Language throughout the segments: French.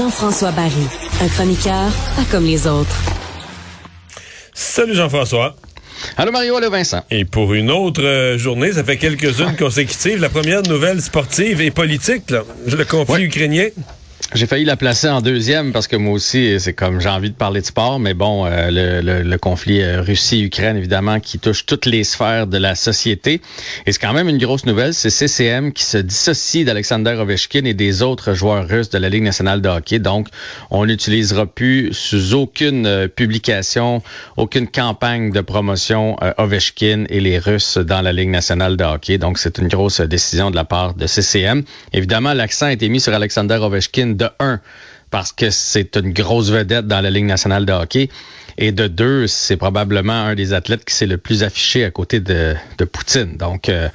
Jean-François Barry, un chroniqueur pas comme les autres. Salut Jean-François. Allô Mario, allô Vincent. Et pour une autre euh, journée, ça fait quelques-unes consécutives, la première nouvelle sportive et politique, là, le conflit ukrainien. J'ai failli la placer en deuxième parce que moi aussi, c'est comme j'ai envie de parler de sport, mais bon, euh, le, le, conflit euh, Russie-Ukraine, évidemment, qui touche toutes les sphères de la société. Et c'est quand même une grosse nouvelle, c'est CCM qui se dissocie d'Alexander Ovechkin et des autres joueurs russes de la Ligue nationale de hockey. Donc, on n'utilisera plus sous aucune euh, publication, aucune campagne de promotion Ovechkin et les Russes dans la Ligue nationale de hockey. Donc, c'est une grosse décision de la part de CCM. Évidemment, l'accent a été mis sur Alexander Ovechkin de un, parce que c'est une grosse vedette dans la Ligue nationale de hockey. Et de deux, c'est probablement un des athlètes qui s'est le plus affiché à côté de, de Poutine. Donc, euh,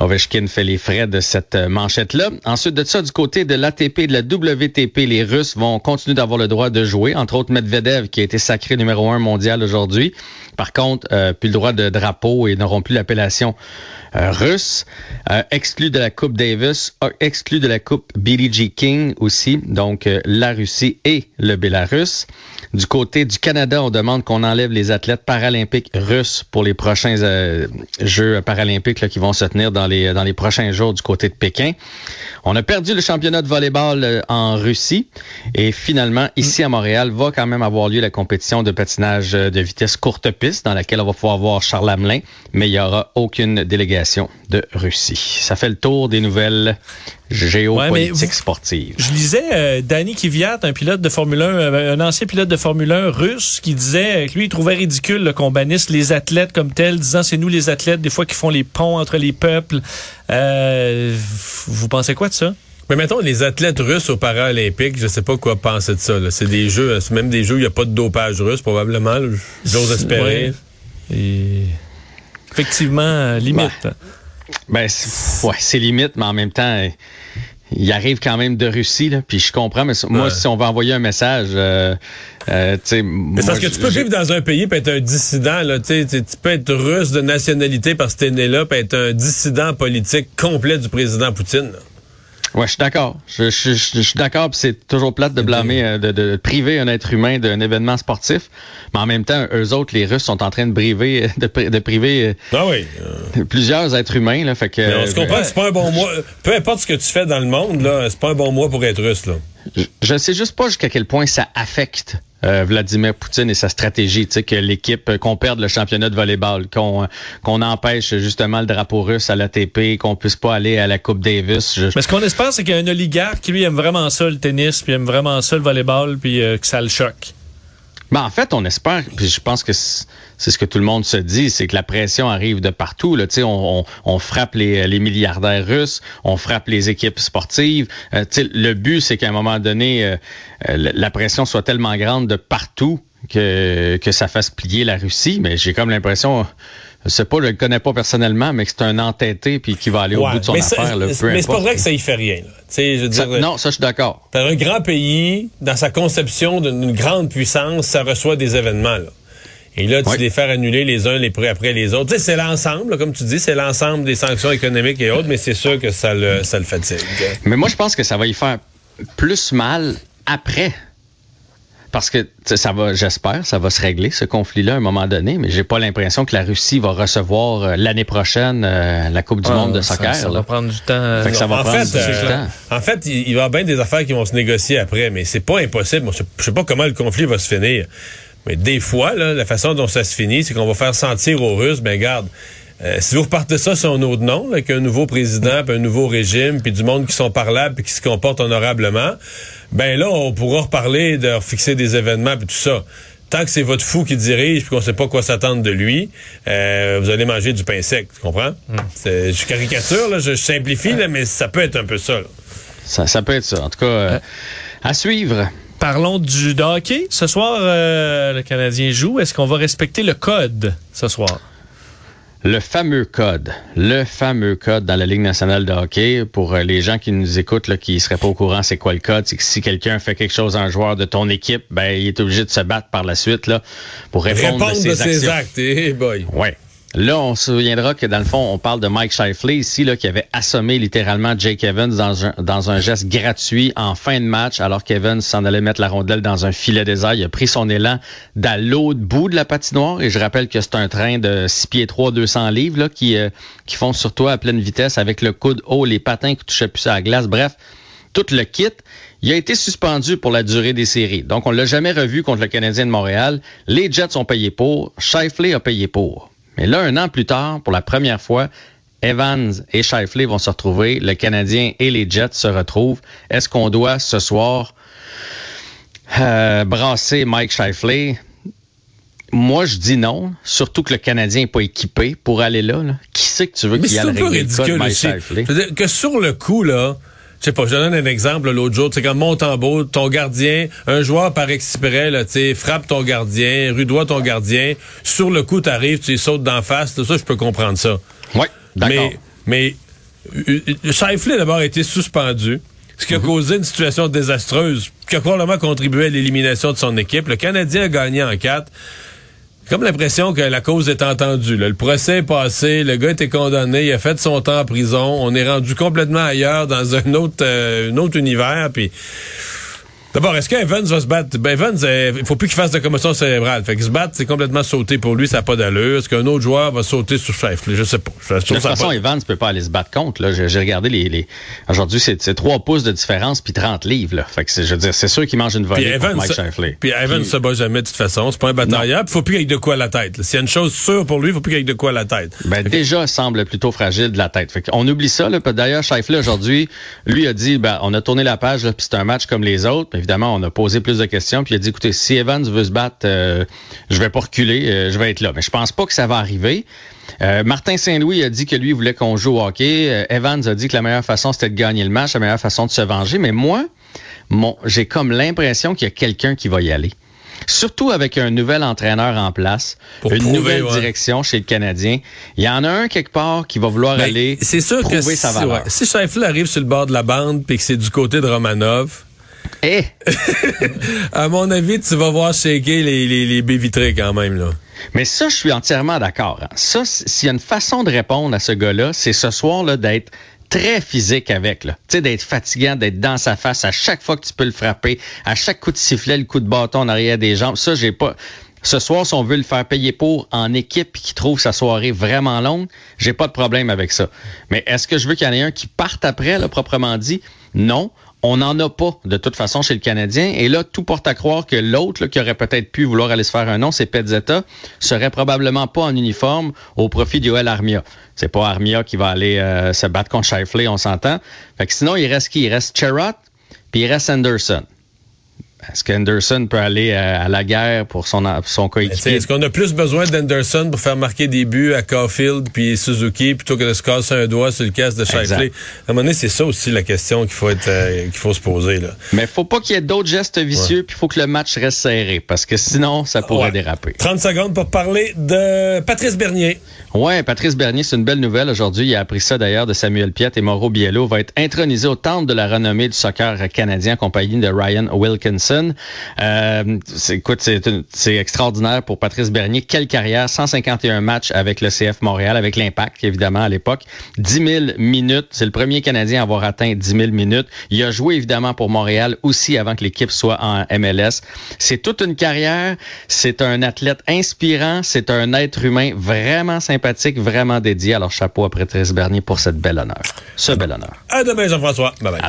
Ovechkin fait les frais de cette manchette-là. Ensuite de ça, du côté de l'ATP de la WTP, les Russes vont continuer d'avoir le droit de jouer. Entre autres, Medvedev, qui a été sacré numéro un mondial aujourd'hui. Par contre, euh, plus le droit de drapeau et n'auront plus l'appellation euh, russe. Euh, exclu de la Coupe Davis, exclu de la Coupe Billie G. King aussi. Donc, la Russie et le Bélarus. Du côté du Canada, on demande qu'on enlève les athlètes paralympiques russes pour les prochains Jeux paralympiques qui vont se tenir dans les, dans les prochains jours du côté de Pékin. On a perdu le championnat de volleyball en Russie et finalement, ici à Montréal, va quand même avoir lieu la compétition de patinage de vitesse courte dans laquelle on va pouvoir voir Charles Hamelin, mais il n'y aura aucune délégation de Russie. Ça fait le tour des nouvelles géopolitiques sportives. Je lisais euh, Danny Kiviat, un pilote de Formule 1, euh, un ancien pilote de Formule 1 russe, qui disait que lui, il trouvait ridicule qu'on bannisse les athlètes comme tels, disant c'est nous les athlètes, des fois, qui font les ponts entre les peuples. Euh, vous pensez quoi de ça? Mais mettons, les athlètes russes aux Paralympiques, je sais pas quoi penser de ça. C'est des jeux, c'est même des jeux où il n'y a pas de dopage russe, probablement. J'ose espérer. Et... Effectivement, euh, limite. Ben, ben ouais, c'est limite, mais en même temps, il arrive quand même de Russie, là, puis je comprends, mais moi, si on va envoyer un message, euh, euh, Mais parce que tu peux vivre dans un pays et être un dissident, là, tu peux être russe de nationalité parce que t'es né là, puis être un dissident politique complet du président Poutine. Ouais, je suis d'accord. Je, je, je, suis d'accord, c'est toujours plate de blâmer, euh, de, de, priver un être humain d'un événement sportif, mais en même temps, eux autres, les Russes, sont en train de priver, de, de priver euh, ah oui. plusieurs êtres humains. Là, fait que, mais on se comprend, c'est pas un bon mois. Peu importe ce que tu fais dans le monde, là, c'est pas un bon mois pour être russe. Là. Je, ne sais juste pas jusqu'à quel point ça affecte euh, Vladimir Poutine et sa stratégie, tu sais, que l'équipe, euh, qu'on perde le championnat de volleyball, qu'on qu'on empêche justement le drapeau russe à l'ATP, qu'on puisse pas aller à la Coupe Davis. Mais ce qu'on espère, c'est qu'il y a un oligarque qui lui aime vraiment ça le tennis, puis aime vraiment ça le volleyball, puis euh, que ça le choque. Ben, en fait, on espère, puis je pense que c'est ce que tout le monde se dit, c'est que la pression arrive de partout. Là. On, on, on frappe les, les, milliardaires russes, on frappe les équipes sportives. Euh, le but, c'est qu'à un moment donné, euh, euh, la pression soit tellement grande de partout que, que ça fasse plier la Russie. Mais j'ai comme l'impression je sais pas, je le connais pas personnellement, mais que c'est un entêté puis qui va aller au bout de son affaire. Là, mais c'est pas vrai que ça y fait rien. Je dire, non, ça je suis d'accord. Un grand pays, dans sa conception d'une grande puissance, ça reçoit des événements. Là. Et là, tu les faire annuler les uns les après les autres. c'est l'ensemble, comme tu dis, c'est l'ensemble des sanctions économiques et autres, mais c'est sûr que ça le, ça le fatigue. Mais moi, je pense que ça va y faire plus mal après parce que ça va, j'espère, ça va se régler ce conflit-là à un moment donné, mais j'ai pas l'impression que la Russie va recevoir euh, l'année prochaine euh, la Coupe du ah, Monde de soccer. Ça, va prendre du temps. ça va en prendre fait, du temps. En fait, il, va y avoir bien des affaires qui vont se négocier après, mais c'est pas impossible. Je sais pas comment le conflit va se finir, mais des fois, là, la façon dont ça se finit, c'est qu'on va faire sentir aux Russes, ben garde. Euh, si vous repartez ça sur un autre nom, avec un nouveau président, puis un nouveau régime, puis du monde qui sont parlables, puis qui se comportent honorablement, ben là, on pourra reparler de fixer des événements, puis tout ça. tant que c'est votre fou qui dirige, puis qu'on sait pas quoi s'attendre de lui, euh, vous allez manger du pain sec, tu comprends? Mm. Je caricature, là, je, simplifie, là, mais ça peut être un peu ça. Ça, ça peut être ça. En tout cas, euh, à suivre. Parlons du hockey. Ce soir, euh, le Canadien joue. Est-ce qu'on va respecter le code ce soir? Le fameux code, le fameux code dans la Ligue nationale de hockey, pour euh, les gens qui nous écoutent, là, qui seraient pas au courant, c'est quoi le code? C'est que si quelqu'un fait quelque chose à un joueur de ton équipe, ben, il est obligé de se battre par la suite, là, pour répondre, de ses, actes. Eh boy. Ouais. Là, on se souviendra que dans le fond, on parle de Mike Shifley ici, là, qui avait assommé littéralement Jake Evans dans un, geste gratuit en fin de match, alors qu'Evans s'en allait mettre la rondelle dans un filet désert. Il a pris son élan dans l'autre bout de la patinoire. Et je rappelle que c'est un train de 6 pieds 3, 200 livres, là, qui, euh, qui font sur toi à pleine vitesse avec le coude haut, les patins qui touchaient plus à la glace. Bref, tout le kit. Il a été suspendu pour la durée des séries. Donc, on l'a jamais revu contre le Canadien de Montréal. Les Jets ont payé pour. Shifley a payé pour. Mais là, un an plus tard, pour la première fois, Evans et Shifley vont se retrouver. Le Canadien et les Jets se retrouvent. Est-ce qu'on doit ce soir euh, brasser Mike Shifley? Moi, je dis non. Surtout que le Canadien n'est pas équipé pour aller là. Qui c'est que tu veux qu'il aille régler le cas de Mike Shifley? que sur le coup, là, je sais pas, je donne un exemple l'autre jour, c'est comme Montembeau, ton gardien, un joueur par exprès, là, tu frappe ton gardien, rudoie ton gardien, sur le coup, t'arrives, tu sautes d'en face, tout ça, je peux comprendre ça. Oui, d'accord. Mais, mais Shifley d'abord a été suspendu, ce qui a mhm. causé une situation désastreuse, qui a probablement contribué à l'élimination de son équipe. Le Canadien a gagné en quatre comme l'impression que la cause est entendue. Le procès est passé, le gars était condamné, il a fait son temps en prison, on est rendu complètement ailleurs dans un autre, euh, un autre univers, puis D'abord, est-ce qu'Evans va se battre? Ben Evans, euh, il faut plus qu'il fasse de commotion cérébrale. Fait que se battre, c'est complètement sauté pour lui, ça n'a pas d'allure. Est-ce qu'un autre joueur va sauter sur chef? Je sais pas. de toute façon, Evans ne peut pas aller se battre contre. Là. J'ai, regardé les. les... Aujourd'hui, c'est, 3 pouces de différence puis 30 livres. Là. Fait que je veux dire, c'est sûr qu'il mange une volée puis Mike Shifley. Puis Evans ne se bat jamais de toute façon. C'est pas un batailleur. Il faut plus qu'il ait de quoi à la tête. S'il y a une chose sûre pour lui, il faut plus qu'il ait de quoi à la tête. Ben, déjà, il semble plutôt fragile de la tête. Fait on oublie ça. Là. D'ailleurs, Shifley, aujourd'hui, lui a dit, ben, on a tourné la page, puis c'est un match comme les autres. Évidemment, on a posé plus de questions. Puis il a dit, écoutez, si Evans veut se battre, euh, je vais pas reculer, euh, je vais être là. Mais je pense pas que ça va arriver. Euh, Martin Saint-Louis a dit que lui voulait qu'on joue au hockey. Evans a dit que la meilleure façon, c'était de gagner le match, la meilleure façon de se venger. Mais moi, mon, j'ai comme l'impression qu'il y a quelqu'un qui va y aller. Surtout avec un nouvel entraîneur en place, une nouvelle direction chez le Canadien. Il y en a un quelque part qui va vouloir ben, aller c'est sûr prouver que sa valeur. si arrive sur le bord de la bande puis que c'est du côté de Romanov, eh! à mon avis, tu vas voir shaker les, les, les baies vitrées quand même, là. Mais ça, je suis entièrement d'accord. Hein. Ça, s'il y a une façon de répondre à ce gars-là, c'est ce soir là d'être très physique avec, là. Tu sais, d'être fatigant, d'être dans sa face à chaque fois que tu peux le frapper, à chaque coup de sifflet, le coup de bâton en arrière des jambes. Ça, j'ai pas. Ce soir, si on veut le faire payer pour en équipe qui trouve sa soirée vraiment longue, j'ai pas de problème avec ça. Mais est-ce que je veux qu'il y en ait un qui parte après, là, proprement dit? Non. On n'en a pas de toute façon chez le Canadien. Et là, tout porte à croire que l'autre qui aurait peut-être pu vouloir aller se faire un nom, c'est Pezzetta, serait probablement pas en uniforme au profit d'Yoel Armia. C'est pas Armia qui va aller euh, se battre contre Shifley, on s'entend. Fait que sinon, il reste qui? Il reste Cherrott, puis il reste Anderson. Est-ce qu'Anderson peut aller à, la guerre pour son, son coéquipier? Est-ce qu'on a plus besoin d'Anderson pour faire marquer des buts à Caulfield puis Suzuki plutôt que de se casser un doigt sur le casque de Shifley? À un moment donné, c'est ça aussi la question qu'il faut être euh, qu'il faut se poser. Là. Mais faut pas qu'il y ait d'autres gestes vicieux puis il faut que le match reste serré parce que sinon, ça pourrait déraper. 30 secondes pour parler de Patrice Bernier. Ouais, Patrice Bernier, c'est une belle nouvelle aujourd'hui. Il a appris ça d'ailleurs de Samuel Piet et Mauro Biello va être intronisé au temple de la renommée du soccer canadien en compagnie de Ryan Wilkinson. Euh, écoute, c'est extraordinaire pour Patrice Bernier. Quelle carrière, 151 matchs avec le CF Montréal, avec l'Impact, évidemment, à l'époque. 10 000 minutes. C'est le premier Canadien à avoir atteint 10 000 minutes. Il a joué, évidemment, pour Montréal aussi avant que l'équipe soit en MLS. C'est toute une carrière. C'est un athlète inspirant. C'est un être humain vraiment sympathique, vraiment dédié. Alors, chapeau à Patrice Bernier pour cette belle honneur. Ce bel honneur. À demain, Jean-François. Bye bye.